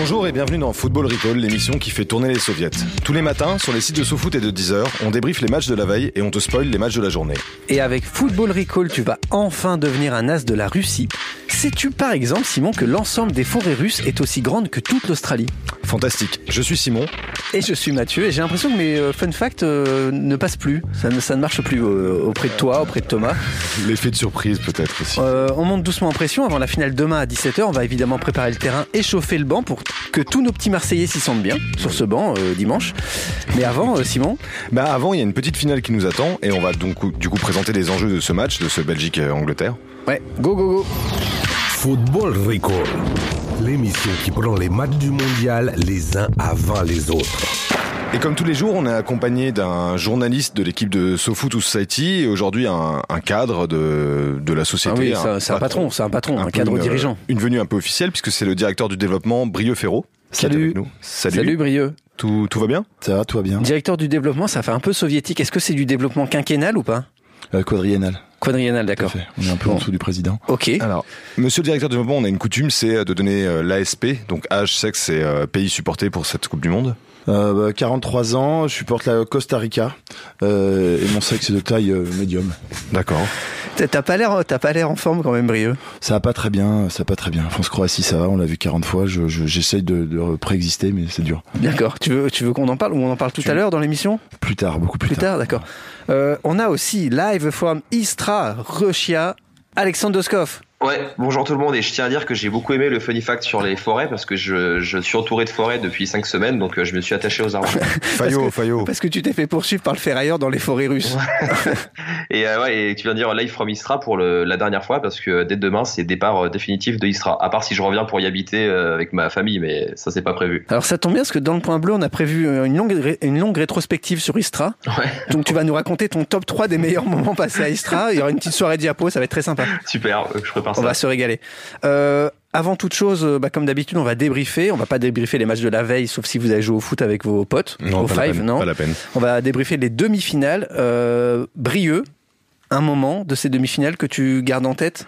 Bonjour et bienvenue dans Football Recall, l'émission qui fait tourner les soviets. Tous les matins, sur les sites de SoFoot et de Deezer, on débriefe les matchs de la veille et on te spoil les matchs de la journée. Et avec Football Recall, tu vas enfin devenir un as de la Russie. Sais-tu par exemple, Simon, que l'ensemble des forêts russes est aussi grande que toute l'Australie Fantastique. Je suis Simon. Et je suis Mathieu, et j'ai l'impression que mes euh, fun facts euh, ne passent plus. Ça ne, ça ne marche plus euh, auprès de toi, auprès de Thomas. L'effet de surprise peut-être aussi. Euh, on monte doucement en pression avant la finale demain à 17h. On va évidemment préparer le terrain, échauffer le banc pour que tous nos petits Marseillais s'y sentent bien sur ce banc dimanche. Mais avant, Simon, Bah avant, il y a une petite finale qui nous attend et on va donc du coup présenter les enjeux de ce match, de ce Belgique-Angleterre. ouais, go go go. Football Recall. L'émission qui prend les matchs du mondial les uns avant les autres. Et comme tous les jours, on est accompagné d'un journaliste de l'équipe de SoFoot Society et aujourd'hui un, un cadre de, de la Ah société. oui, c'est un- patron, c'est un patron, un, cadre une, dirigeant. Une venue un peu officielle puisque c'est le directeur du développement Brieux Ferraud. Salut. Salut. Salut Brieux. Tout, tout va bien? Ça va, tout va bien. Directeur du développement, ça fait un peu soviétique. Est-ce que c'est du développement quinquennal ou pas? Euh, quadriennal, d'accord. On est un peu Bon. en dessous du président. Ok. Alors, monsieur le directeur du développement, on a une coutume, c'est de donner euh, l'ASP, donc âge, sexe et euh, pays supporté pour cette Coupe du Monde. Euh, bah, 43 ans, je supporte la Costa Rica euh, et mon sexe est de taille euh, médium. D'accord. T'as pas l'air, t'as pas l'air en forme quand même, Brieux. Ça va pas très bien, ça va pas très bien. France-Croatie, ça va, on l'a vu 40 fois. Je, je- j'essaye de, de préexister, mais c'est dur. D'accord. Tu veux, tu veux qu'on en parle ou on en parle tout Tu à l'heure dans l'émission? Plus tard, beaucoup plus, Plus tard, d'accord. Euh, on a aussi live from Istra, Russia, Alexandre Doskov. Ouais, bonjour tout le monde et je tiens à dire que j'ai beaucoup aimé le funny fact sur les forêts parce que je, je suis entouré de forêts depuis 5 semaines donc euh, je me suis attaché aux arbres. Fayot, que- Fayot. Parce que tu t'es fait poursuivre par le ferrailleur dans les forêts russes. et euh, ouais, et tu viens de dire live from Istra pour le, la dernière fois parce que dès demain c'est départ euh, définitif de Istra. À part si je reviens pour y habiter euh, avec ma famille mais ça c'est pas prévu. Alors ça tombe bien parce que dans le point bleu, on a prévu euh, une longue, ré- une longue rétrospective sur Istra. Ouais, Donc tu vas nous raconter ton top 3 des meilleurs moments passés à Istra. Il y aura une petite soirée diapo, ça va être très sympa. super, euh, je prépare On ça. va se régaler. Euh, avant toute chose, euh, bah, comme d'habitude, on va débriefer. On va pas débriefer les matchs de la veille, sauf si vous avez joué au foot avec vos potes. Non, au pas la five, peine, non. Pas la peine. On va débriefer les demi-finales. Euh, Brieux, un moment de ces demi-finales que tu gardes en tête?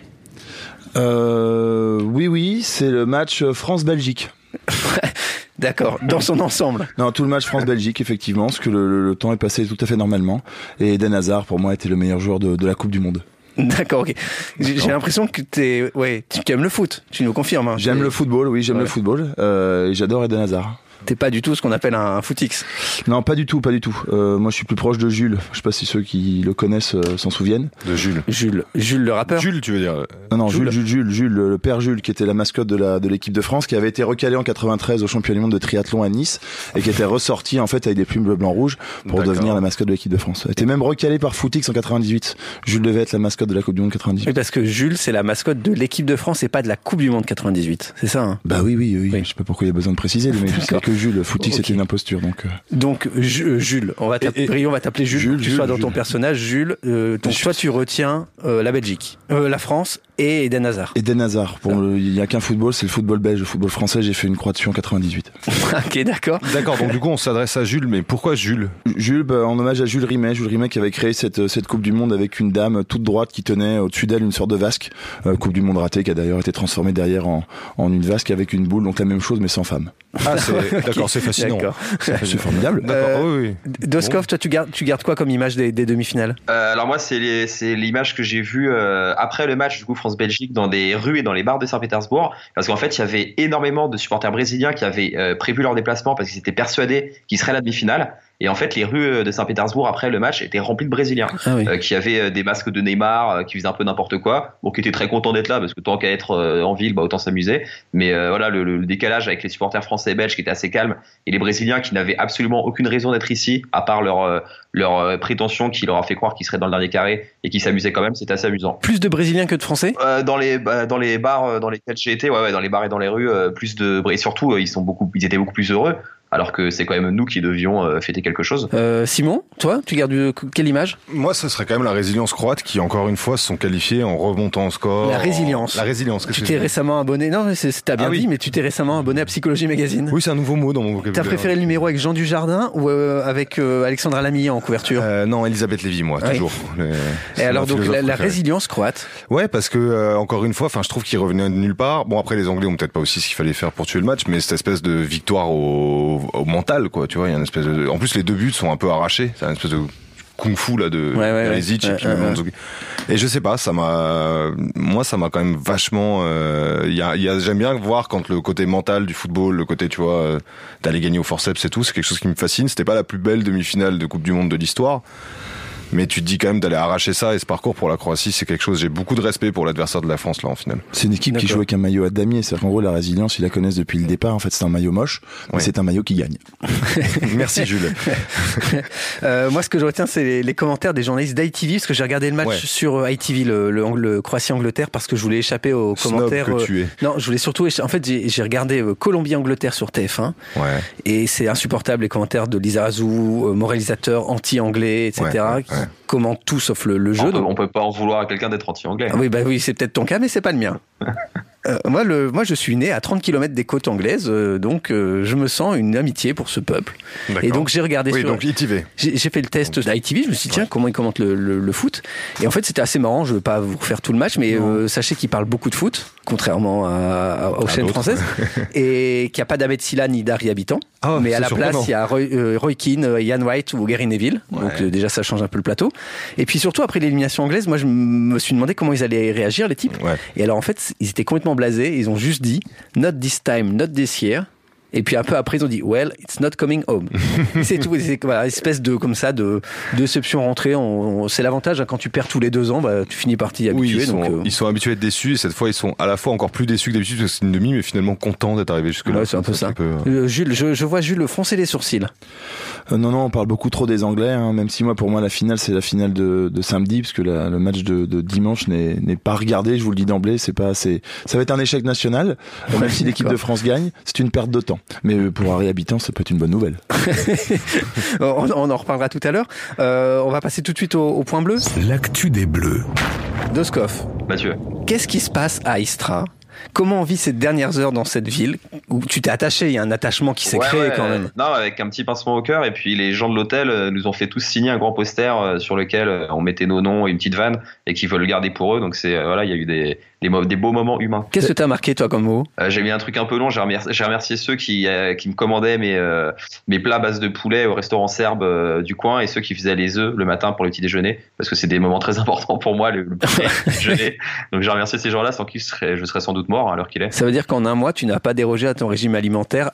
Euh, oui, oui, c'est le match France-Belgique. D'accord, dans son ensemble. Non, tout le match France-Belgique, effectivement, parce que le, le- le temps est passé tout à fait normalement. Et Eden Hazard, pour moi, était le meilleur joueur de, de la Coupe du Monde. D'accord, ok. J'ai l'impression que t'es, ouais, tu tu aimes le foot. Tu nous confirmes. Hein. J'aime le football, oui, j'aime Ouais. le football. Euh, j'adore Eden Hazard. T'es pas du tout ce qu'on appelle un, un footix. Non, pas du tout, pas du tout. Euh, moi, je suis plus proche de Jules. Je sais pas si ceux qui le connaissent euh, s'en souviennent. De Jules. Jules, Jules le rappeur. Jules, tu veux dire Non, non, Jules. Jules, Jules, Jules, Jules, le père Jules, qui était la mascotte de la de l'équipe de France, qui avait été recalé en 93 au championnat du monde de triathlon à Nice et qui était ressorti en fait avec des plumes bleu blanc rouge pour devenir la mascotte de l'équipe de France. Il était même recalé par Footix en 98. Jules devait être la mascotte de la Coupe du monde 98. Oui, parce que Jules, c'est la mascotte de l'équipe de France et pas de la Coupe du Monde 98. C'est ça, hein? Bah oui, oui, oui, Oui. Je sais pas pourquoi il y a besoin de préciser, mais. que Jules, Footix Ok. c'était une imposture, donc. euh, Donc, euh, Jules, on va t'appeler, Et- et- Brion, on va t'appeler Jules, Jules, que tu Jules, sois dans ton personnage, Jules. Euh, donc, toi, tu retiens euh, la Belgique, euh, la France et Eden Hazard. Eden Hazard. Pour le- il y a qu'un football, c'est le football belge, le football français. J'ai fait une croix dessus en 98. ok, d'accord. D'accord, donc du coup on s'adresse à Jules, mais pourquoi Jules? Jules, bah, en hommage à Jules Rimet, Jules Rimet qui avait créé cette, cette Coupe du Monde avec une dame toute droite qui tenait au-dessus d'elle une sorte de vasque. Euh, coupe du Monde ratée qui a d'ailleurs été transformée derrière en, en une vasque avec une boule, donc la même chose mais sans femme. Ah, c'est d'accord, c'est fascinant. D'accord. C'est formidable. D'accord, Euh, oui, oui. Doskov, toi, tu gardes, tu gardes quoi comme image des, des demi-finales? Euh, alors moi c'est les- c'est l'image que j'ai vue euh, après le match du coup France-Belgique dans des rues et dans les bars de Saint-Pétersbourg parce qu'en fait il y avait énormément de supporters brésiliens qui avaient euh, prévu leur déplacement parce qu'ils étaient persuadés qu'ils seraient à la demi-finale et en fait les rues euh, de Saint-Pétersbourg après le match étaient remplies de Brésiliens Ah oui. euh, qui avaient euh, des masques de Neymar euh, qui faisaient un peu n'importe quoi bon qui étaient très contents d'être là parce que tant qu'à être euh, en ville bah autant s'amuser mais euh, voilà le, le décalage avec les supporters français et belges qui étaient assez calmes et les Brésiliens qui n'avaient absolument aucune raison d'être ici à part leur leur prétention qui leur a fait croire qu'ils seraient dans le dernier carré et qui s'amusaient quand même, c'était assez amusant. Plus de Brésiliens que de Français? Euh, dans les bah, dans les bars dans lesquels j'ai été, ouais, ouais, dans les bars et dans les rues, euh, plus de et surtout ils sont beaucoup, ils étaient beaucoup plus heureux alors que c'est quand même nous qui devions euh, fêter quelque chose. Euh, Simon, toi, tu gardes euh, quelle image? Moi, ce serait quand même la résilience croate qui, encore une fois, se sont qualifiés en remontant au score. La résilience. La résilience. Tu t'es récemment abonné. Non, t'as bien ah, oui. dit, mais tu t'es récemment abonné à Psychologie Magazine. Oui, c'est un nouveau mot dans mon vocabulaire. T'as préféré le numéro avec Jean Dujardin ou euh, avec euh, Alexandra Lamy en couverture? Euh, Non, Elisabeth Lévy, moi, Oui. toujours. Et alors, donc, la, la résilience croate? Ouais, parce que euh, encore une fois, enfin, je trouve qu'il revenait de nulle part. Bon, après, les Anglais ont peut-être pas aussi ce qu'il fallait faire pour tuer le match, mais cette espèce de victoire au, au mental, quoi. Tu vois, il y a une espèce de. En plus, les deux buts sont un peu arrachés. C'est une espèce de kung-fu là de Perisic ouais. et Ouais, ouais, Mandzukic. Et je sais pas, ça m'a, moi, ça m'a quand même vachement. euh, Il y a, il y a, j'aime bien voir quand le côté mental du football, le côté, tu vois, euh, d'aller gagner au forceps et tout, c'est quelque chose qui me fascine. C'était pas la plus belle demi-finale de Coupe du Monde de l'histoire. Mais tu te dis quand même d'aller arracher ça et ce parcours pour la Croatie, c'est quelque chose. J'ai beaucoup de respect pour l'adversaire de la France là en finale. C'est une équipe qui joue avec un maillot à damier. C'est-à-dire qu'en gros, la résilience, ils la connaissent depuis le départ. En fait, c'est un maillot moche, mais c'est un maillot qui gagne. Merci Jules. Euh, moi, ce que je retiens, c'est les, les commentaires des journalistes d'ITV, parce que j'ai regardé le match Ouais. sur euh, ITV, le, le, le Croatie-Angleterre, parce que je voulais échapper aux Snob commentaires. que euh, tu es. non, je voulais surtout. En fait, j'ai regardé euh, Colombie-Angleterre sur TF1, Ouais. et c'est insupportable les commentaires de Lisa Razou, euh, moralisateur anti-anglais, etc., Ouais, ouais, commentent tout sauf le, le jeu. on, peut, donc- on peut pas en vouloir à quelqu'un d'être anti-anglais. Ah oui, bah oui, c'est peut-être ton cas, mais c'est pas le mien. Euh, moi, le, moi, je suis né à 30 km des côtes anglaises, euh, donc euh, je me sens une amitié pour ce peuple. Et donc j'ai regardé oui, sur, donc ITV. j'ai fait le test d'ITV, je me suis dit tiens comment ils commentent le, le- le foot? Et en fait c'était assez marrant, je veux pas vous refaire tout le match mais euh, sachez qu'ils parlent beaucoup de foot contrairement à, à- aux À chaînes françaises et qu'il n'y a pas d'Ahmed Silla ni d'Harry Habitant Ah, mais à la place il y a Roy, euh, Roy Keane, euh, Ian White ou Gary Neville. Donc euh, déjà ça change un peu le plateau. Et puis surtout après l'élimination anglaise moi je me suis demandé comment ils allaient réagir les types. Ouais. et alors en fait ils étaient complètement blasés. Ils ont juste dit not this time, not this year et puis un peu après, ils ont dit Well, it's not coming home. c'est tout. C'est voilà, espèce de comme ça de déception rentrée. On- on- c'est l'avantage hein, quand tu perds tous les deux ans, bah, tu finis par t'y Oui, habituer. ils sont, euh, ils sont habitués à être déçus et cette fois ils sont à la fois encore plus déçus que d'habitude parce que c'est une demi mais finalement contents d'être arrivés jusque là. Ouais, c'est un peu ça. euh, euh, Jules, je, je vois Jules froncer les sourcils. Euh, non, non, on parle beaucoup trop des Anglais, hein, même si moi, pour moi, la finale, c'est la finale de, de samedi, parce que la- le match de, de dimanche n'est n'est pas regardé, je vous le dis d'emblée, c'est pas assez. Ça va être un échec national, même si l'équipe de France gagne, c'est une perte de temps. Mais euh, pour Harry Habitant, ça peut être une bonne nouvelle. on, on en reparlera tout à l'heure. Euh, on va passer tout de suite au, au point bleu. L'actu des Bleus. Doskov, Mathieu. qu'est-ce qui se passe à Istra? Comment on vit ces dernières heures dans cette ville où tu t'es attaché? Il y a un attachement qui s'est Ouais, créé ouais, quand même. Non, avec un petit pincement au cœur. Et puis les gens de l'hôtel euh, nous ont fait tous signer un grand poster euh, sur lequel euh, on mettait nos noms et une petite vanne et qu'ils veulent le garder pour eux. Donc c'est euh, voilà, il y a eu des, des, beaux moments humains. Qu'est-ce que t'as marqué toi comme mot? Euh, j'ai mis un truc un peu long. J'ai remercié, ceux qui, euh, qui me commandaient mes, euh, mes plats à base de poulet au restaurant serbe du coin et ceux qui faisaient les œufs le matin pour le petit déjeuner parce que c'est des moments très importants pour moi le, le petit déjeuner. Donc j'ai remercié ces gens-là sans qui je serais, je serais sans doute mort à l'heure qu'il est. Ça veut dire qu'en un mois, tu n'as pas dérogé à ton régime alimentaire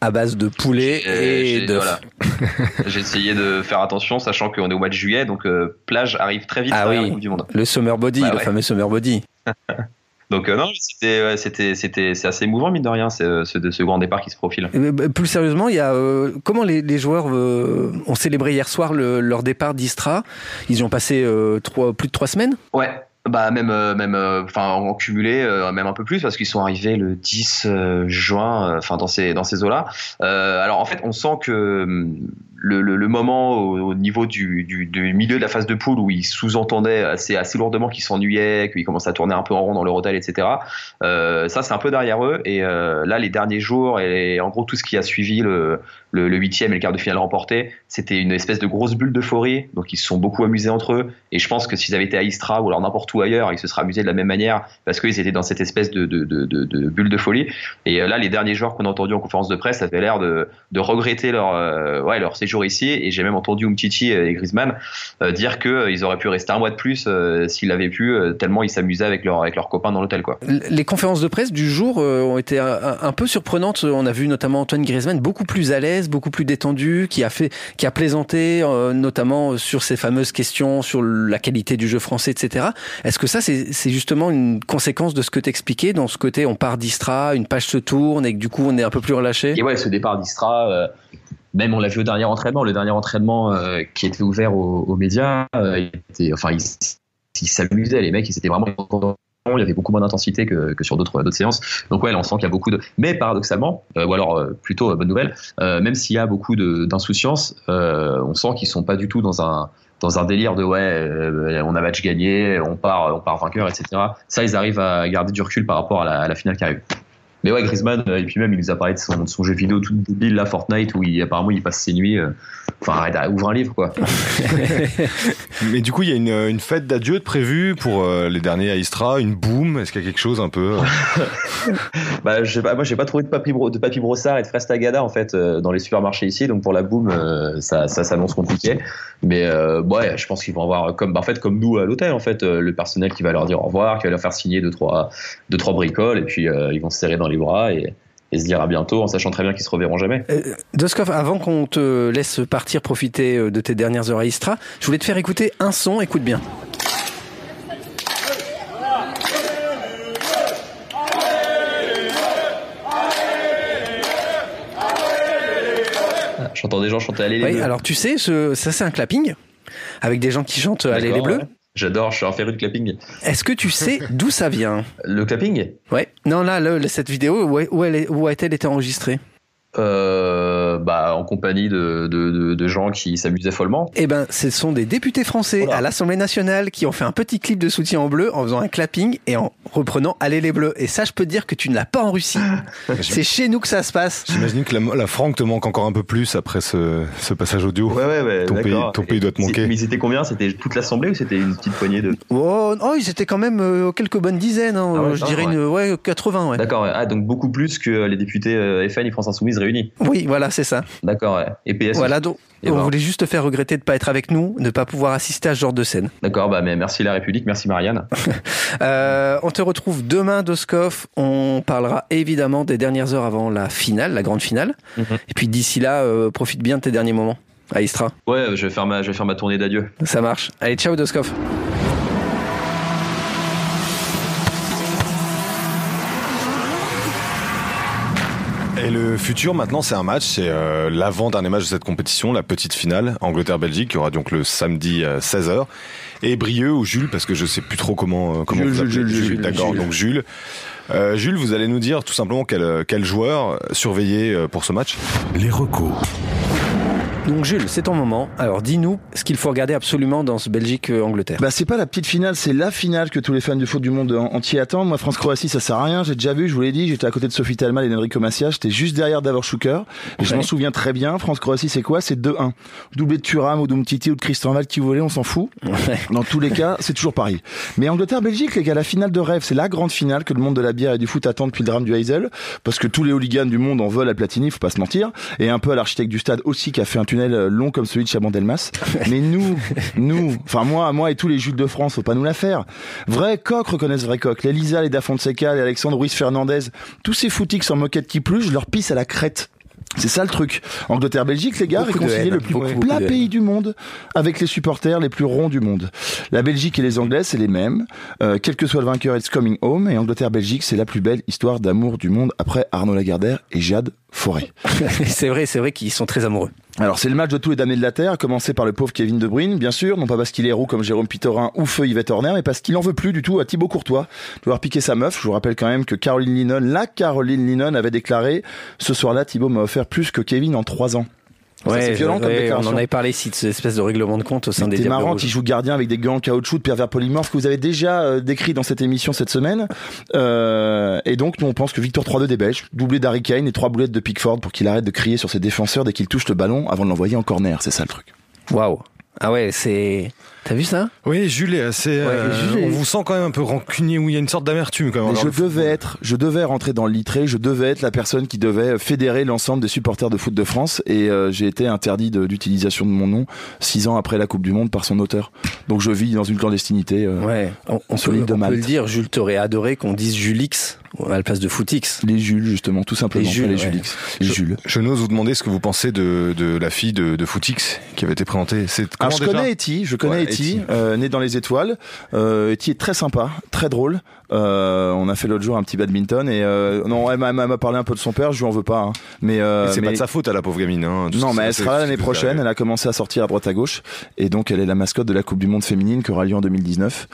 à base de poulet et voilà. J'ai essayé de faire attention, sachant qu'on est au mois de juillet, donc euh, plage arrive très vite Ah oui. la Coupe du Monde. Le summer body, Bah le ouais. fameux summer body. Donc euh, non, c'était, ouais, c'était, c'était, c'est assez émouvant mine de rien, ce, de ce grand départ qui se profile. Euh, bah, Plus sérieusement, il y a euh, comment les, les joueurs euh, ont célébré hier soir le- leur départ d'Istra? Ils y ont passé trois, plus de trois semaines? Ouais. Bah même euh, même euh, enfin en cumulé euh, même un peu plus parce qu'ils sont arrivés le 10 euh, juin enfin dans ces dans ces eaux là alors en fait on sent que hum, le, moment au, au niveau du, milieu de la phase de poule où ils sous-entendaient assez assez lourdement qu'ils s'ennuyaient qu'ils commençaient à tourner un peu en rond dans leur hôtel etc euh, ça c'est un peu derrière eux et euh, là les derniers jours et en gros tout ce qui a suivi le huitième et le quart de finale remporté, c'était une espèce de grosse bulle d'euphorie. Donc ils se sont beaucoup amusés entre eux. Et je pense que s'ils avaient été à Istra ou alors n'importe où ailleurs, ils se seraient amusés de la même manière parce qu'ils étaient dans cette espèce de, bulle de folie. Et euh, là, les derniers joueurs qu'on a entendus en conférence de presse avaient l'air de, regretter leur, ouais, leur séjour ici. Et j'ai même entendu Umtiti et Griezmann euh, dire qu'ils auraient pu rester un mois de plus euh, s'ils avaient pu, euh, tellement ils s'amusaient avec, leur, avec leurs copains dans l'hôtel. quoi. Les conférences de presse du jour euh, ont été un, un peu surprenantes. On a vu notamment Antoine Griezmann beaucoup plus à l'aise, beaucoup plus détendu, qui a fait, qui a plaisanté, euh, notamment sur ces fameuses questions sur la qualité du jeu français, etc. Est-ce que ça, c'est c'est justement une conséquence de ce que t'expliquais, dans ce côté, on part d'Istra, une page se tourne et que du coup, on est un peu plus relâché? Et ouais, ce départ d'Istra, euh, même on l'a vu au dernier entraînement, le dernier entraînement euh, qui était ouvert aux, médias, euh, il était, enfin, ils s'amusaient, les mecs, ils étaient vraiment il y avait beaucoup moins d'intensité que, sur d'autres séances. Donc ouais, on sent qu'il y a beaucoup de. Mais paradoxalement, euh, ou alors plutôt bonne nouvelle, même s'il y a beaucoup d'insouciance, on sent qu'ils sont pas du tout dans un dans un délire de ouais, on a match gagné, on part on part vainqueur, etc. Ça, ils arrivent à garder du recul par rapport à la, à la finale qui arrive. Mais ouais, Griezmann, euh, et puis même, il nous a parlé de son, de son jeu vidéo tout débile, là, Fortnite, où il, apparemment il passe ses nuits. euh, Enfin, arrête, ouvre un livre, quoi. Mais du coup, il y a une, une fête d'adieu de prévue pour euh, les derniers à Istra, une boom. Est-ce qu'il y a quelque chose un peu euh, Bah, je sais pas, moi, j'ai pas trouvé de bro- de papier brossard et de fraises tagada, en fait, euh, dans les supermarchés ici. Donc, pour la boom, euh, ça, ça s'annonce compliqué. Mais, euh, ouais, je pense qu'ils vont avoir, comme, bah, en fait, comme nous à l'hôtel, en fait, euh, le personnel qui va leur dire au revoir, qui va leur faire signer deux, trois, deux, trois bricoles, et puis, euh, ils vont se serrer dans les bras et, et se dire à bientôt, en sachant très bien qu'ils se reverront jamais. Euh, Doskov, avant qu'on te laisse partir profiter euh, de tes dernières heures à Istra, je voulais te faire écouter un son, écoute bien. J'entends des gens chanter Allez les Oui, Bleus. alors tu sais, ce- ça c'est un clapping, avec des gens qui chantent Allez les Bleus. ouais. J'adore, je suis un féru de clapping. Est-ce que tu sais d'où ça vient? Le clapping? Ouais. Non, là, le- cette vidéo, où, elle est- où a-t-elle été enregistrée? Euh, bah, en compagnie de, de, de, de gens qui s'amusaient follement. Eh ben, ce sont des députés français Voilà. à l'Assemblée nationale qui ont fait un petit clip de soutien en bleu en faisant un clapping et en reprenant Allez les Bleus. Et ça, je peux te dire que tu ne l'as pas en Russie. C'est chez nous que ça se passe. J'imagine que la, la franque te manque encore un peu plus après ce, ce passage audio. Ouais, ouais, ouais. Ton pays- d'accord. ton pays doit te manquer. Mais ils étaient combien? C'était toute l'Assemblée ou c'était une petite poignée de. Oh, oh, ils étaient quand même euh, quelques bonnes dizaines. hein. Ah ouais, je dirais ouais. une, ouais, 80, ouais. D'accord, ouais. ah, donc beaucoup plus que les députés euh, FN et France Insoumise réunis. Oui, voilà, c'est ça. D'accord, ouais. Et PS. Voilà, donc, Et on ben. voulait juste te faire regretter de pas être avec nous, de pas pouvoir assister à ce genre de scène. D'accord, bah, mais merci la République, merci Marianne. Euh, on te retrouve demain, Doskov. On parlera évidemment des dernières heures avant la finale, la grande finale. Mhm. Et puis d'ici là, euh, profite bien de tes derniers moments à Istra. Ouais, je vais faire ma, je vais faire ma tournée d'adieu. Ça marche. Allez, ciao, Doskov. Et le futur maintenant, c'est un match, c'est euh, l'avant-dernier match de cette compétition, la petite finale, Angleterre-Belgique, qui aura donc le samedi à 16h. Et Brieux ou Jules, parce que je sais plus trop comment, euh, comment Jules, vous appelez. Jules, Jules, Jules, D'accord, Jules. donc Jules. Euh, Jules, vous allez nous dire tout simplement quel, quel joueur surveiller euh, pour ce match? Les recos. Donc Jules, c'est ton moment. Alors dis-nous ce qu'il faut regarder absolument dans ce Belgique-Angleterre. Bah c'est pas la petite finale, c'est la finale que tous les fans du foot du monde en- entier attendent. Moi France-Croatie ça sert à rien, j'ai déjà vu, je vous l'ai dit, j'étais à côté de Sophie Talma et d'Enrico Macias, j'étais juste derrière Davor Schuker. Et je m'en souviens très bien, France-Croatie c'est quoi? C'est 2-1. Doublé de Thuram ou d'Umtiti ou de Christian Val qui voulait, on s'en fout. Ouais. Dans tous les cas, c'est toujours pareil. Mais Angleterre-Belgique, les gars, la finale de rêve, c'est la grande finale que le monde de la bière et du foot attend depuis le drame du Hazel, parce que tous les hooligans du monde en veulent à Platini, faut pas se mentir, et un peu à l'architecte du stade aussi qui a fait un tunnel euh, long comme celui de Chabandelmas. Mais nous, nous, enfin moi, moi et tous les Jules de France, faut pas nous la faire. Vrai coq reconnaissent vrai coq. Les Lisa, les Da Fonseca, les Alexandre Ruiz Fernandez, tous ces footix en moquette qui plus, je leur pisse à la crête. C'est ça le truc. Angleterre-Belgique, les gars, réconcilier le plus beaucoup, plat pays du monde avec les supporters les plus ronds du monde. La Belgique et les Anglais, c'est les mêmes. Euh, quel que soit le vainqueur, it's coming home. Et Angleterre-Belgique, c'est la plus belle histoire d'amour du monde après Arnaud Lagardère et Jade Forêt. c'est vrai, c'est vrai qu'ils sont très amoureux. Alors c'est le match de tous les damnés de la terre, à commencer par le pauvre Kevin De Bruyne, bien sûr, non pas parce qu'il est roux comme Jérôme Pitorin ou feu Yvette Horner, mais parce qu'il en veut plus du tout à Thibaut Courtois de avoir piqué sa meuf. Je vous rappelle quand même que Caroline Linnon, la Caroline Linnon avait déclaré ce soir-là, Thibaut m'a offert plus que Kevin en trois ans. Ça, c'est violent comme ouais, on en avait parlé ici de cette espèce de règlement de compte au sein des C'est marrant qu'il joue gardien avec des gants en caoutchouc de pervers polymorphes que vous avez déjà euh, décrit dans cette émission cette semaine. Euh, et donc, nous, on pense que Victor 3-2 des Belges, doublé d'Harry Kane et trois boulettes de Pickford pour qu'il arrête de crier sur ses défenseurs dès qu'il touche le ballon avant de l'envoyer en corner. C'est ça le truc. Waouh. Ah ouais, c'est. T'as vu ça? Oui, Jules est assez. euh, Jules est- On vous sent quand même un peu rancunier, où il y a une sorte d'amertume quand même. Je devais être, je devais rentrer dans le litré, je devais être la personne qui devait fédérer l'ensemble des supporters de foot de France et euh, j'ai été interdit de- d'utilisation de mon nom six ans après la Coupe du Monde par son auteur. Donc je vis dans une clandestinité. euh, Ouais, on, on Sur peut, l'île de on peut le dire, Jules t'aurait adoré qu'on dise Julix à la place de Footix. Les Jules justement, tout simplement. Les Jules, les ouais. Julix. Les Je- Jules. Je n'ose vous demander ce que vous pensez de, de la fille de, de Footix qui avait été présentée. C'est je déjà? connais Eti, je connais Ouais, Eti, Eti. euh, né dans les étoiles. Euh, Eti est très sympa, très drôle. Euh, on a fait l'autre jour un petit badminton et euh, non, elle m'a elle m'a parlé un peu de son père, je lui en veux pas. hein. Mais, euh, Mais c'est mais- pas de sa faute à la pauvre gamine. Hein, Non, mais elle sera l'année prochaine. Elle a commencé à sortir à droite à gauche et donc elle est la mascotte de la Coupe du Monde féminine qui aura lieu en 2019.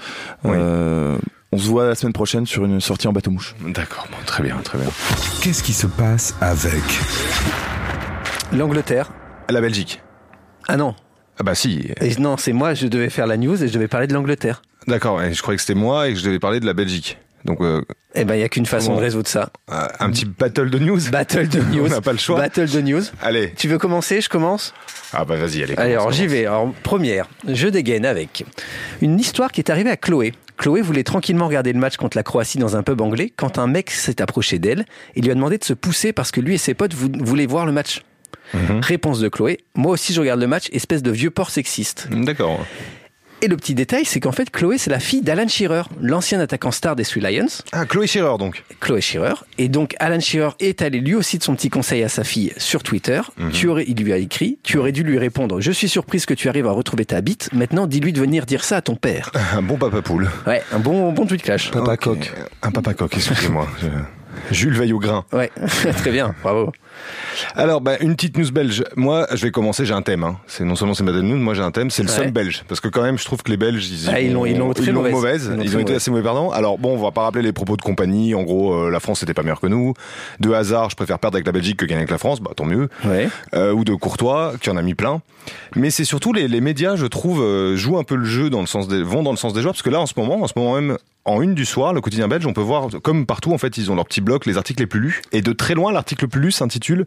Oui. Euh, on se voit la semaine prochaine sur une sortie en bateau mouche. D'accord, bon, très bien, très bien. Qu'est-ce qui se passe avec L'Angleterre. La Belgique. Ah non. Ah bah si. Et non, c'est moi, je devais faire la news et je devais parler de l'Angleterre. D'accord, je croyais que c'était moi et que je devais parler de la Belgique. Donc euh, Eh ben, il y a qu'une façon de résoudre ça. euh, un petit battle de news. Battle de news. On n'a pas le choix. Battle de news. Allez. Tu veux commencer Je commence? Ah bah vas-y, allez. Allez, alors j'y vais. Alors, première, je dégaine avec une histoire qui est arrivée à Chloé. Chloé voulait tranquillement regarder le match contre la Croatie dans un pub anglais quand un mec s'est approché d'elle et lui a demandé de se pousser parce que lui et ses potes vou- voulaient voir le match. Mhm. Réponse de Chloé, moi aussi je regarde le match, espèce de vieux porc sexiste. D'accord. Et le petit détail, c'est qu'en fait Chloé c'est la fille d'Alan Shearer, l'ancien attaquant star des Three Lions, Ah, Chloé Scherer donc. Chloé Shearer. Et donc Alan Shearer est allé lui aussi de son petit conseil à sa fille sur Twitter. Mhm. Tu aurais, il lui a écrit, tu aurais dû lui répondre, je suis surprise que tu arrives à retrouver ta bite, maintenant dis-lui de venir dire ça à ton père. Un bon papa poule. Ouais, un bon, bon tweet clash. Papa coq. Un papa coq, excusez-moi. Jules veille au grain. Ouais, très bien, bravo. Alors, bah, une petite news belge. Moi, je vais commencer, j'ai un thème. Hein. C'est non seulement c'est ma news, moi j'ai un thème, c'est le Ouais. somme belge. Parce que quand même, je trouve que les Belges, ils, Ah, ils l'ont- ils mauvaise. mauvaise. Ont été assez mauvais perdants. Alors bon, on va pas rappeler les propos de compagnie. En gros, euh, la France n'était pas meilleure que nous. De hasard, je préfère perdre avec la Belgique que gagner avec la France. Bah tant mieux. Ouais. Euh, ou de Courtois, qui en a mis plein. Mais c'est surtout les, les médias, je trouve, euh, jouent un peu le jeu dans le sens des, vont dans le sens des joueurs, parce que là, en ce moment, en ce moment même, en une du soir, le quotidien belge, on peut voir, comme partout, en fait, ils ont leur petit bloc, les articles les plus lus. Et de très loin, l'article le plus lu s'intitule,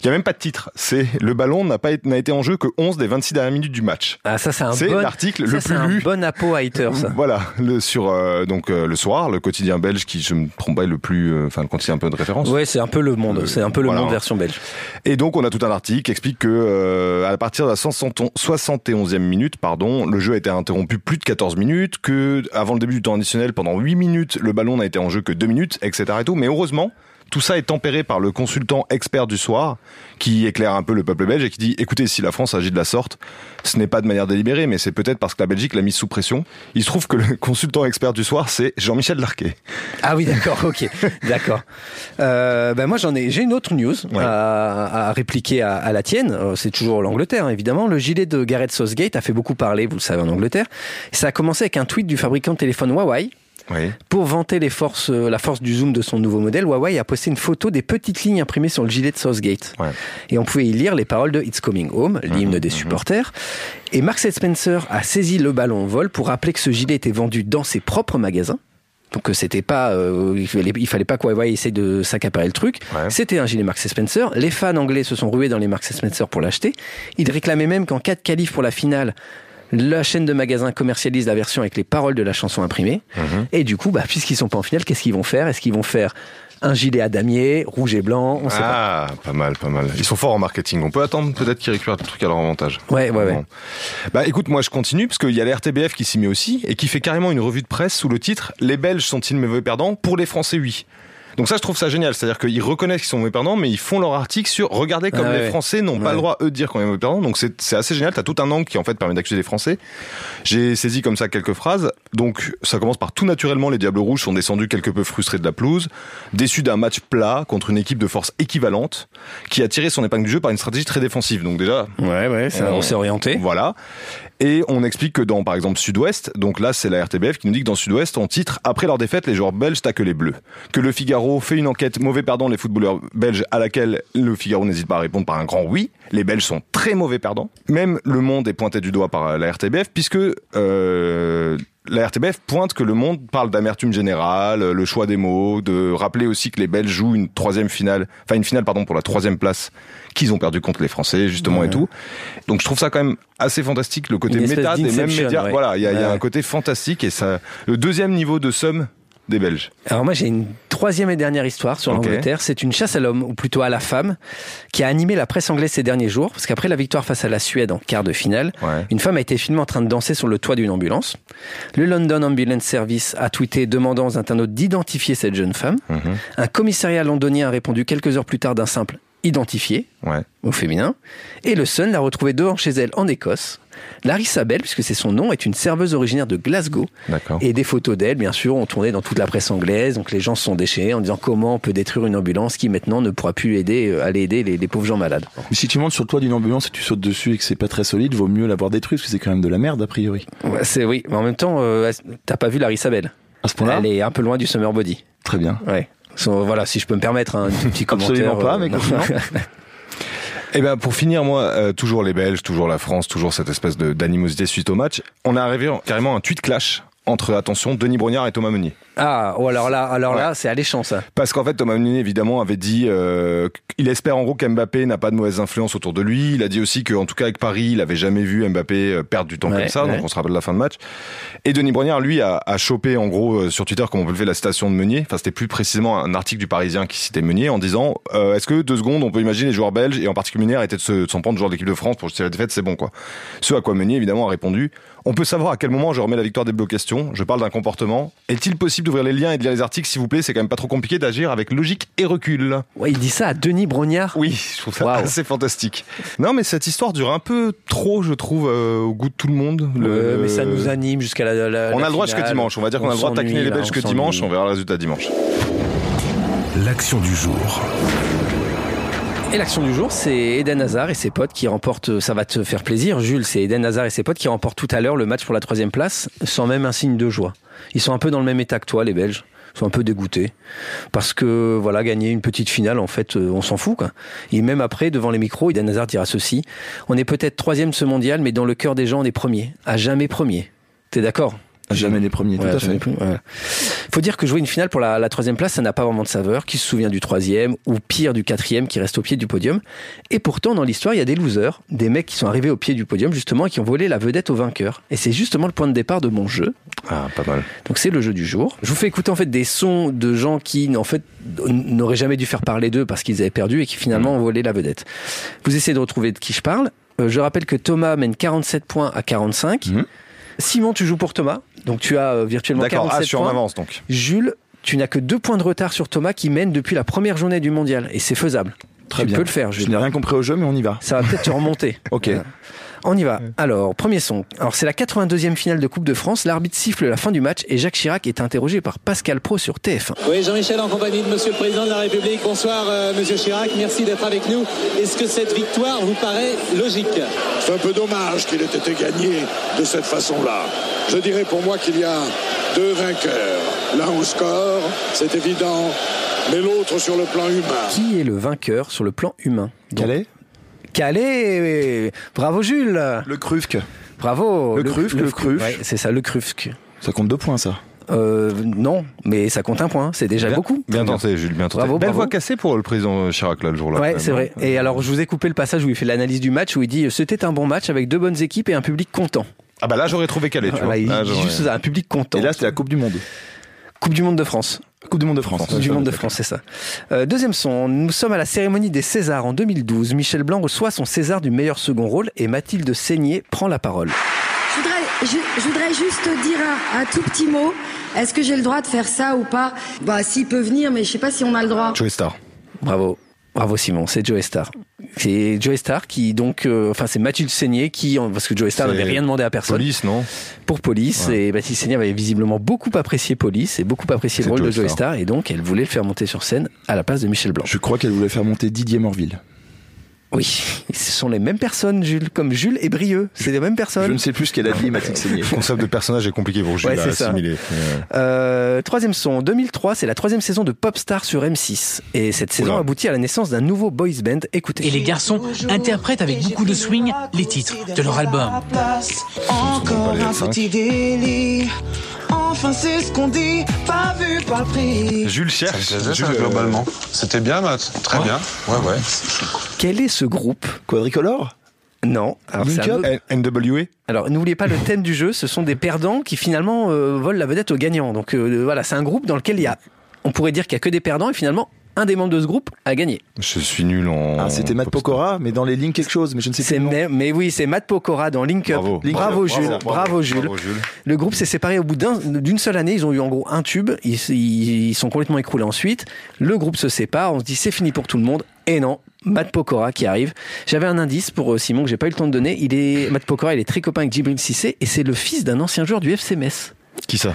il y a même pas de titre. C'est le ballon n'a pas été- n'a été en jeu que 11 des 26 dernières minutes du match. Ah, ça, c'est un C'est bon. l'article le c'est plus un lu. bon hater, ça. Voilà, le, sur euh, donc euh, le soir, le quotidien belge qui, je me trompe pas, est le plus, euh, enfin le quotidien un peu de référence. Ouais, c'est un peu le monde. Euh, C'est un peu le voilà. monde version belge. Et donc on a tout un article qui explique que euh, à partir de la 60 71e minute, pardon, le jeu a été interrompu plus de 14 minutes, que avant le début du temps additionnel, pendant 8 minutes, le ballon n'a été en jeu que 2 minutes, etc. Et tout. Mais heureusement, tout ça est tempéré par le consultant expert du soir, qui éclaire un peu le peuple belge et qui dit écoutez, si la France agit de la sorte, ce n'est pas de manière délibérée, mais c'est peut-être parce que la Belgique l'a mise sous pression. Il se trouve que le consultant expert du soir, c'est Jean-Michel Larquet. Ah oui, d'accord, ok, d'accord. Euh, ben moi j'en ai, j'ai une autre news Ouais. à, à répliquer à, à la tienne. Euh, C'est toujours l'Angleterre, hein, évidemment. Le gilet de Gareth Southgate a fait beaucoup parler, vous le savez, en Angleterre. Ça a commencé avec un tweet du fabricant de téléphone Huawei. Oui. Pour vanter les forces, euh, la force du zoom de son nouveau modèle, Huawei a posté une photo des petites lignes imprimées sur le gilet de Southgate. Ouais. Et on pouvait y lire les paroles de It's Coming Home, l'hymne Mhm, des supporters. Et Marks Spencer a saisi le ballon au vol pour rappeler que ce gilet était vendu dans ses propres magasins. Donc euh, c'était pas, euh, il, fallait, il fallait pas qu'Huawei essaye de s'accaparer le truc. Ouais. C'était un gilet Marks Spencer. Les fans anglais se sont rués dans les Marks Spencer pour l'acheter. Ils réclamaient même qu'en cas de qualif pour la finale, la chaîne de magasins commercialise la version avec les paroles de la chanson imprimée. Mhm. Et du coup, bah, puisqu'ils sont pas en finale, qu'est-ce qu'ils vont faire? Est-ce qu'ils vont faire un gilet à damier, rouge et blanc? On sait pas. Ah, pas mal, pas mal. Ils sont forts en marketing. On peut attendre peut-être qu'ils récupèrent le truc à leur avantage. Ouais, ouais, ouais. Bah écoute, moi je continue parce qu'il y a la RTBF qui s'y met aussi et qui fait carrément une revue de presse sous le titre Les Belges sont-ils mauvais perdants? Pour les Français, oui. Donc ça, je trouve ça génial. C'est-à-dire qu'ils reconnaissent qu'ils sont mauvais perdants, mais ils font leur article sur regardez comme Ah les. Français n'ont pas le droit eux de dire qu'on est mauvais perdants. Donc c'est c'est assez génial. T'as tout un angle qui en fait permet d'accuser les Français. J'ai saisi comme ça quelques phrases. Donc ça commence par tout naturellement, les Diables Rouges sont descendus quelque peu frustrés de la pelouse, déçus d'un match plat contre une équipe de force équivalente, qui a tiré son épingle du jeu par une stratégie très défensive. Donc déjà, Ouais, ouais, ça, on s'est orienté. voilà. Et on explique que dans, par exemple, Sud-Ouest, donc là, c'est la RTBF qui nous dit que dans Sud-Ouest, on titre Après leur défaite, les joueurs belges taquent les bleus. Que le Figaro fait une enquête mauvais perdant les footballeurs belges à laquelle le Figaro n'hésite pas à répondre par un grand oui. Les Belges sont très mauvais perdants. Même Le Monde est pointé du doigt par la RTBF puisque, euh, la RTBF pointe que le monde parle d'amertume générale, le choix des mots, de rappeler aussi que les Belges jouent une troisième finale, enfin une finale pardon pour la troisième place qu'ils ont perdu contre les Français justement et tout. Donc je trouve ça quand même assez fantastique le côté méta des mêmes médias. ouais. Voilà, il y a, y un côté fantastique et ça le deuxième niveau de somme des Belges. Alors moi j'ai une troisième et dernière histoire sur l'Angleterre. C'est une chasse à l'homme, ou plutôt à la femme, qui a animé la presse anglaise ces derniers jours. Parce qu'après la victoire face à la Suède en quart de finale, Ouais. une femme a été filmée en train de danser sur le toit d'une ambulance. Le London Ambulance Service a tweeté demandant aux internautes d'identifier cette jeune femme. Mhm. Un commissariat londonien a répondu quelques heures plus tard d'un simple identifié Ouais. au féminin. Et le Sun l'a retrouvée dehors chez elle en Écosse. Larissa Bell, puisque c'est son nom, est une serveuse originaire de Glasgow. D'accord. Et des photos d'elle, bien sûr, ont tourné dans toute la presse anglaise. Donc les gens se sont déchirés en disant comment on peut détruire une ambulance qui maintenant ne pourra plus aider, euh, aller aider les, les pauvres gens malades. Mais si tu montes sur le toit d'une ambulance et tu sautes dessus et que c'est pas très solide, vaut mieux l'avoir détruit parce que c'est quand même de la merde a priori. Ouais, c'est oui, mais en même temps, euh, t'as pas vu Larissa Bell? À ce point-là? Elle est un peu loin du summer body. Très bien. Ouais. So, voilà, si je peux me permettre un petit commentaire. Absolument pas, euh, mais. Eh ben pour finir, moi, euh, toujours les Belges, toujours la France, toujours cette espèce d'animosité suite au match. On est arrivé en- carrément à un tweet clash entre attention Denis Brognard et Thomas Meunier. Ah, oh, alors là, alors Ouais. là, c'est alléchant ça. Parce qu'en fait, Thomas Meunier, évidemment, avait dit euh, qu'il espère en gros qu'Mbappé n'a pas de mauvaise influence autour de lui. Il a dit aussi qu'en tout cas avec Paris, il avait jamais vu Mbappé euh, perdre du temps Ouais, comme ça. ouais. Donc on se rappelle la fin de match. Et Denis Brognard, lui, a, a chopé en gros euh, sur Twitter, comme on peut le faire, la citation de Meunier. Enfin, c'était plus précisément un article du Parisien qui citait Meunier en disant euh, Est-ce que deux secondes, on peut imaginer les joueurs belges et en particulier Meunier arrêter de se- de s'en prendre joueur de l'équipe de France pour justifier la défaite, c'est bon quoi. Ce à quoi Meunier évidemment a répondu On peut savoir à quel moment je remets la victoire des blocs questions. Je parle d'un comportement. Est-il possible d'ouvrir les liens et de lire les articles, s'il vous plaît? C'est quand même pas trop compliqué d'agir avec logique et recul. Ouais, il dit ça à Denis Brognard. Oui, je trouve ça assez fantastique. Non, mais cette histoire dure un peu trop, je trouve, euh, au goût de tout le monde. Le- mais ça nous anime jusqu'à la, la- On a le droit jusqu'à dimanche. On va dire qu'on a le droit de taquiner les Belges que dimanche. On verra le résultat dimanche. L'action du jour. Et l'action du jour, c'est Eden Hazard et ses potes qui remportent, ça va te faire plaisir, Jules, c'est Eden Hazard et ses potes qui remportent tout à l'heure le match pour la troisième place sans même un signe de joie. Ils sont un peu dans le même état que toi, les Belges. Ils sont un peu dégoûtés. Parce que, voilà, gagner une petite finale, en fait, euh, on s'en fout, quoi. Et même après, devant les micros, Eden Hazard dira ceci. On est peut-être troisième ce mondial, mais dans le cœur des gens, on est premier. À jamais premier. T'es d'accord? Jamais les premiers, Ouais, tout à fait. ouais. Faut dire que jouer une finale pour la, la troisième place, ça n'a pas vraiment de saveur. Qui se souvient du troisième ou pire du quatrième qui reste au pied du podium Et pourtant, dans l'histoire, il y a des losers, des mecs qui sont arrivés au pied du podium justement et qui ont volé la vedette au vainqueur. Et c'est justement le point de départ de mon jeu. Ah, pas mal. Donc c'est le jeu du jour. Je vous fais écouter en fait des sons de gens qui en fait n'auraient jamais dû faire parler d'eux parce qu'ils avaient perdu et qui finalement ont volé la vedette. Vous essayez de retrouver de qui je parle. Euh, je rappelle que Thomas mène 47 points à 45. Mhm. Simon, tu joues pour Thomas. Donc tu as euh, virtuellement D'accord. 47 Ah, je points. avance donc. Jules, tu n'as que deux points de retard sur Thomas qui mène depuis la première journée du mondial. Et c'est faisable. Très tu bien. peux le faire, Je Jules. n'ai rien compris au jeu, mais on y va. Ça va peut-être te remonter. Ok. Voilà. On y va. Alors, premier son. Alors, c'est la 82e finale de Coupe de France. L'arbitre siffle la fin du match et Jacques Chirac est interrogé par Pascal Pro sur TF1. Oui, Jean-Michel en compagnie de Monsieur le Président de la République. Bonsoir, euh, Monsieur Chirac. Merci d'être avec nous. Est-ce que cette victoire vous paraît logique? C'est un peu dommage qu'il ait été gagné de cette façon-là. Je dirais pour moi qu'il y a deux vainqueurs. L'un au score, c'est évident, mais l'autre sur le plan humain. Qui est le vainqueur sur le plan humain? Donc, Calais? Calais Bravo Jules Le Crufque. Bravo Le Crufque, le Crufque. Ouais, c'est ça, le Crufque. Ça compte deux points, ça. Euh, non, mais ça compte un point. C'est déjà Bien- beaucoup. Bien tenté, Jules, bien tenté. Bravo, Belle bravo. voix cassée pour le président Chirac là le jour-là. Ouais, c'est même, vrai. hein. Et alors, je vous ai coupé le passage où il fait l'analyse du match, où il dit c'était un bon match avec deux bonnes équipes et un public content. Ah bah là j'aurais trouvé calé, tu vois. il Là, juste un public content. Et là, c'était la Coupe du Monde. Coupe du Monde de France. Coupe du Monde de France. Coupe du Monde de France, c'est ça. Euh, deuxième son, nous sommes à la cérémonie des Césars en 2012. Michel Blanc reçoit son César du meilleur second rôle et Mathilde Seigné prend la parole. Je voudrais, je, je voudrais juste dire un, un tout petit mot. Est-ce que j'ai le droit de faire ça ou pas? Bah, s'il peut venir, mais je sais pas si on a le droit. Joey Star. Bravo. Bravo Simon, c'est Joe Star. C'est Joe Star qui donc, euh, enfin c'est Mathilde Seigné qui, parce que Joe Star n'avait rien demandé à personne Police, non pour Police et Mathilde Seigné avait visiblement beaucoup apprécié Police et beaucoup apprécié le rôle de Joe Joe Star. Star et donc elle voulait le faire monter sur scène à la place de Michel Blanc. Je crois qu'elle voulait faire monter Didier Morville. Oui, ce sont les mêmes personnes, Jules, comme Jules et Brieux. C'est les mêmes Je personnes. ne sais plus ce qu'elle a dit, Mathilde Seigné. Le concept de personnage est compliqué pour Jules Ouais, à c'est ça. assimiler. Euh, troisième son, 2003, c'est la troisième saison de Popstar sur M6. Et cette saison Oula. aboutit à la naissance d'un nouveau boys band. Écoutez. Et les garçons interprètent avec beaucoup de swing les titres de leur album. Encore un petit délit. Enfin, c'est ce qu'on dit, pas vu, pas pris. Jules cherche. ça, euh, globalement. C'était bien, Matt. Très bien. Ouais, ouais. Quel est ce groupe Quadricolore Non. Alors, autre- NWA Alors, n'oubliez pas le thème du jeu, ce sont des perdants qui finalement euh, volent la vedette aux gagnants. Donc euh, voilà, c'est un groupe dans lequel il y a, on pourrait dire qu'il y a que des perdants et finalement un des membres de ce groupe a gagné. Je suis nul en. Ah, c'était Matt. Pokora, mais dans les lignes quelque chose, mais je ne sais plus. Mais, mais oui, c'est Matt Pokora dans Link Up. Bravo. Link bravo, Up, Jules, bravo, bravo, Jules. Bravo, Jules. Le groupe s'est séparé au bout d'un- d'une seule année. Ils ont eu en gros un tube. Ils, ils- ils sont complètement écroulés ensuite. Le groupe se sépare. On se dit c'est fini pour tout le monde. Et non, Matt Pokora qui arrive. J'avais un indice pour euh, Simon que j'ai pas eu le temps de donner. Il est Matt Pokora. Il est très copain avec Djibril Cissé et c'est le fils d'un ancien joueur du FC Metz, Qui ça?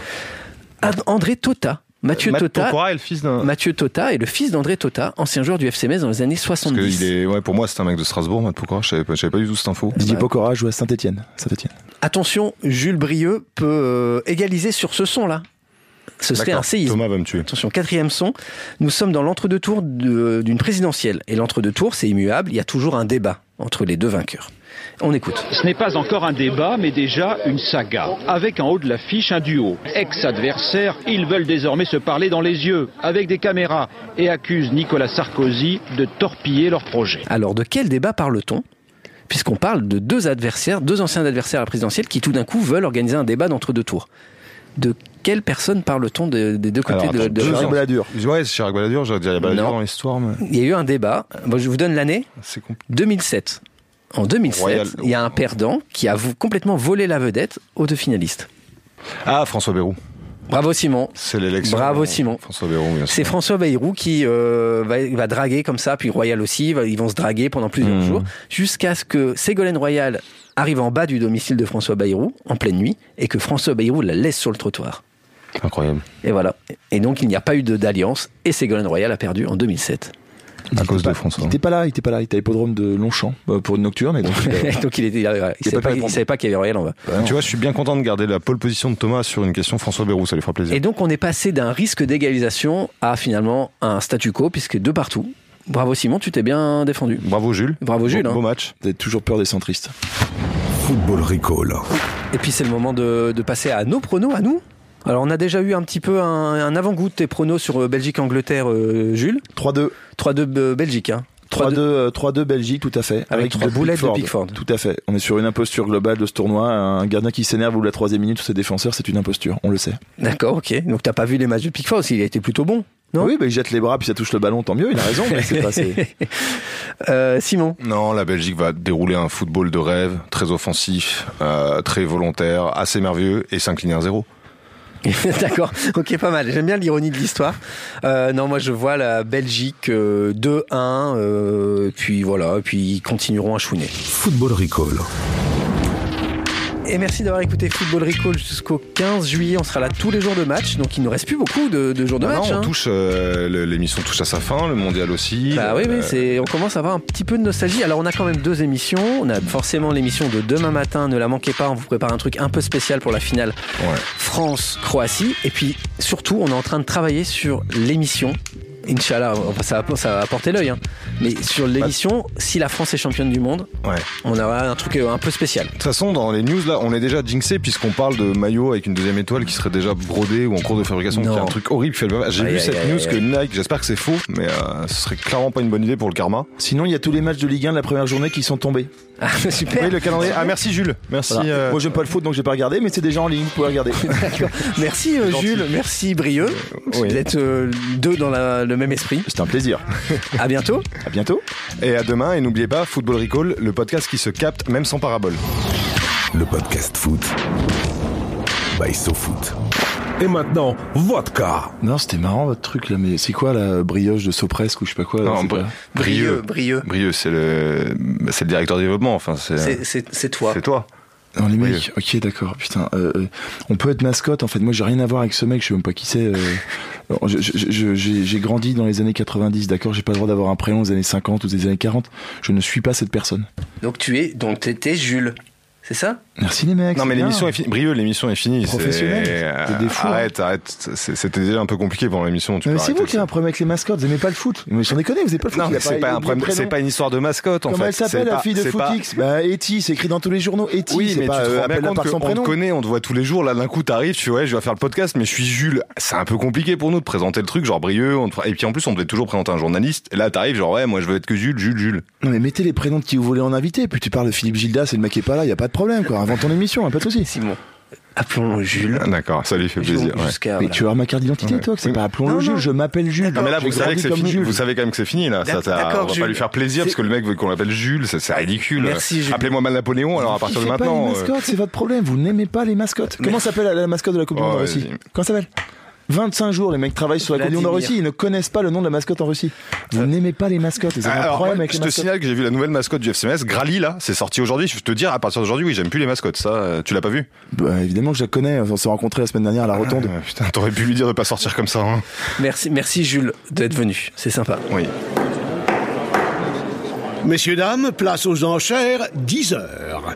Ad- André Tota. Mathieu Matt Tota. Pokora est le fils d'un. Mathieu Tota est le fils d'André Tota, ancien joueur du FC Metz dans les années Parce 70. que il est, ouais, pour moi, c'est un mec de Strasbourg, Matt Pokora. Je savais pas, je savais pas du tout cette info. Didier Pokora joue à Saint-Etienne. Saint-Etienne. Attention, Jules Brieux peut euh, égaliser sur ce son-là. Ce serait un séisme. Thomas va me tuer. Attention, quatrième son. Nous sommes dans l'entre-deux tours de- d'une présidentielle. Et l'entre-deux tours, c'est immuable. Il y a toujours un débat entre les deux vainqueurs. On écoute. Ce n'est pas encore un débat, mais déjà une saga. Avec en haut de l'affiche un duo. Ex-adversaires, ils veulent désormais se parler dans les yeux, avec des caméras, et accusent Nicolas Sarkozy de torpiller leur projet. Alors, de quel débat parle-t-on? Puisqu'on parle de deux adversaires, deux anciens adversaires à la présidentielle qui tout d'un coup veulent organiser un débat d'entre-deux tours. De quelle personne parle-t-on de- des deux côtés Alors, de, de ans. Balladur. Ouais, c'est Chirac Balladur, dire, il y a Balladur dans l'histoire, mais. Il y a eu un débat. Bon, je vous donne l'année. C'est compliqué. 2007. En 2007, Royal. il y a un perdant qui a complètement volé la vedette aux deux finalistes. Ah, François Bayrou. Bravo Simon. C'est l'élection. Bravo Simon. François Bayrou, bien sûr. C'est François Bayrou qui euh, va, va draguer comme ça, puis Royal aussi, va- ils vont se draguer pendant plusieurs Mhm. jours, jusqu'à ce que Ségolène Royal arrive en bas du domicile de François Bayrou, en pleine nuit, et que François Bayrou la laisse sur le trottoir. Incroyable. Et voilà. Et donc il n'y a pas eu de- d'alliance, et Ségolène Royal a perdu en 2007. À cause de Pas- François. Il était pas là, il était pas là. Il était à l'hippodrome de Longchamp euh, pour une nocturne. Et donc, il donc il était, il, Il savait pas, il savait qu'il y avait Royal en bas. Bah. Tu vois, je suis bien content de garder la pole position de Thomas sur une question François Bayrou, ça lui fera plaisir. Et donc on est passé d'un risque d'égalisation à finalement un statu quo, puisque de partout. Bravo Simon, tu t'es bien défendu. Bravo Jules. Bravo Jules. Beau, hein. beau match. Vous avez toujours peur des centristes. Football Recall. Et puis c'est le moment de, de passer à nos pronos, à nous. Alors on a déjà eu un petit peu un, un avant-goût de tes pronos sur euh, Belgique-Angleterre, euh, Jules. 3-2. 3-2 euh, Belgique. Hein. 3-2 euh, 3-2 Belgique, tout à fait. Avec trois de boulettes de Pickford. Tout à fait. On est sur une imposture globale de ce tournoi. Un gardien qui s'énerve ou la troisième minute sur ses défenseurs, c'est une imposture. On le sait. D'accord, ok. Donc t'as pas vu les matchs de Pickford aussi, il a été plutôt bon. Non? Oui, bah, il jette les bras puis ça touche le ballon, tant mieux. Il a raison, mais c'est pas. Euh, Simon. Non, la Belgique va dérouler un football de rêve, très offensif, euh, très volontaire, assez merveilleux et s'incliner à zéro. D'accord, ok, pas mal. J'aime bien l'ironie de l'histoire. Euh, non, moi je vois la Belgique euh, 2-1, euh, puis voilà, puis ils continueront à chouiner. Football Recall. Et merci d'avoir écouté Football Recall jusqu'au 15 juillet. On sera là tous les jours de match, donc il ne reste plus beaucoup de, de jours de match. non, on hein. touche, euh, l'émission touche à sa fin, le mondial aussi. Bah oui, oui, Euh, c'est, on commence à avoir un petit peu de nostalgie. Alors on a quand même deux émissions. On a forcément l'émission de demain matin, ne la manquez pas, on vous prépare un truc un peu spécial pour la finale Ouais. France-Croatie. Et puis surtout, on est en train de travailler sur l'émission. Inch'Allah, ça va, ça va porter l'œil. hein. Mais sur l'émission, si la France est championne du monde, Ouais. on aura un truc euh, un peu spécial. De toute façon, dans les news là, on est déjà jinxé puisqu'on parle de maillot avec une deuxième étoile qui serait déjà brodé ou en cours de fabrication. Non. qui est un truc horrible. J'ai Aïe, vu aïe, cette aïe, news aïe, que. Nike, j'espère que c'est faux, mais euh, ce serait clairement pas une bonne idée pour le karma. Sinon, il y a tous les matchs de Ligue 1 de la première journée qui sont tombés. Ah, super. Oui, le calendrier. Ah, merci Jules. Merci. Voilà. euh, Moi, j'aime pas le foot, donc j'ai pas regardé, mais c'est déjà en ligne. Vous pouvez regarder. D'accord. Merci euh. Jules, merci Brieux oui. d'être euh, deux dans la- le même esprit. C'est un plaisir. À bientôt. À bientôt. Et à demain. Et n'oubliez pas, Football Recall, le podcast qui se capte même sans parabole. Le podcast foot. By SoFoot. Et maintenant, vodka. Non, c'était marrant votre truc là, mais c'est quoi la brioche de Sopresque ou je sais pas quoi là, Non, c'est Bri- pas- Brieux, Brieux. Brieux, c'est le, c'est le directeur du développement. Enfin, c'est, C'est- toi. c'est toi. Non, les mecs, ok, d'accord, putain. euh, euh, on peut être mascotte, en fait. Moi, j'ai rien à voir avec ce mec, je sais même pas qui c'est. euh. Alors, je- je- je- j'ai j'ai grandi dans les années 90, d'accord J'ai pas le droit d'avoir un prénom des années 50 ou des années 40. Je ne suis pas cette personne. Donc tu es, donc t'étais Jules, c'est ça? Merci les mecs. Non, c'est mais l'émission est finie. Brieux, l'émission est finie. c'est- Professionnel. euh, T'es des fous, hein. Arrête, arrête. C'est- C'était déjà un peu compliqué pendant l'émission. Mais c'est vous qui avez un problème avec les mascottes, vous aimez pas le foot. Mais sans déconner, vous aimez pas le foot. Non, il mais a c'est pas un il problème. prénom. C'est pas une histoire de mascotte en Comment fait. elle s'appelle C'est la fille de c'est pas- Footix? Bah c'est écrit dans tous les journaux. Etty, Oui, c'est mais pas tu te rends bien compte par son qu'on te connaît, on te voit tous les jours. Là, d'un coup, t'arrives, tu vois, je vais faire le podcast, mais je suis Jules. C'est un peu compliqué pour nous de présenter le truc, genre brieux. on Et puis en plus, on devait toujours présenter un journaliste. Et là, t'arrives, genre ouais, moi, je veux être que Jules, Jules, Jules. Non mais mettez les prénoms de qui vous voulez en inviter, puis tu parles de Philippe Gildas et le mec est pas là, y a pas de problème quoi. Invente ton émission, y a pas de souci. Simon. Appelons-le Jules. Ah, D'accord, ça lui fait plaisir. ouais. Mais voilà. tu avoir ma carte d'identité Ouais. toi, que c'est Oui. pas appelons-le Jules, je m'appelle Jules. Non mais là vous savez que c'est fini. Jules. Vous savez quand même que c'est fini là. Ça, on va Jules. pas lui faire plaisir parce que le mec veut qu'on l'appelle Jules. C'est ridicule. Merci, Jules. Appelez-moi mal Napoléon alors à partir de maintenant. euh, c'est votre problème, vous n'aimez pas les mascottes. Comment s'appelle la, mascotte de la Coupe du Oh, Monde. Russie Comment ça s'appelle 25 jours, les mecs travaillent sur la Coupe du Monde en. Russie, ils ne connaissent pas le nom de la mascotte en Russie. Vous n'aimez pas les mascottes, vous avez un Alors, problème moi, avec je les te signale que j'ai vu la nouvelle mascotte du FCMS, Grali là, c'est sorti aujourd'hui. Je peux te dire à partir d'aujourd'hui, oui, j'aime plus les mascottes. Ça, euh, tu l'as pas vu? Bah, évidemment que je la connais, on s'est rencontrés la semaine dernière à la rotonde. Euh, Putain, t'aurais pu lui dire de pas sortir comme ça. Hein. Merci, merci Jules d'être venu. C'est sympa. Oui. Messieurs, dames, place aux enchères, 10 heures.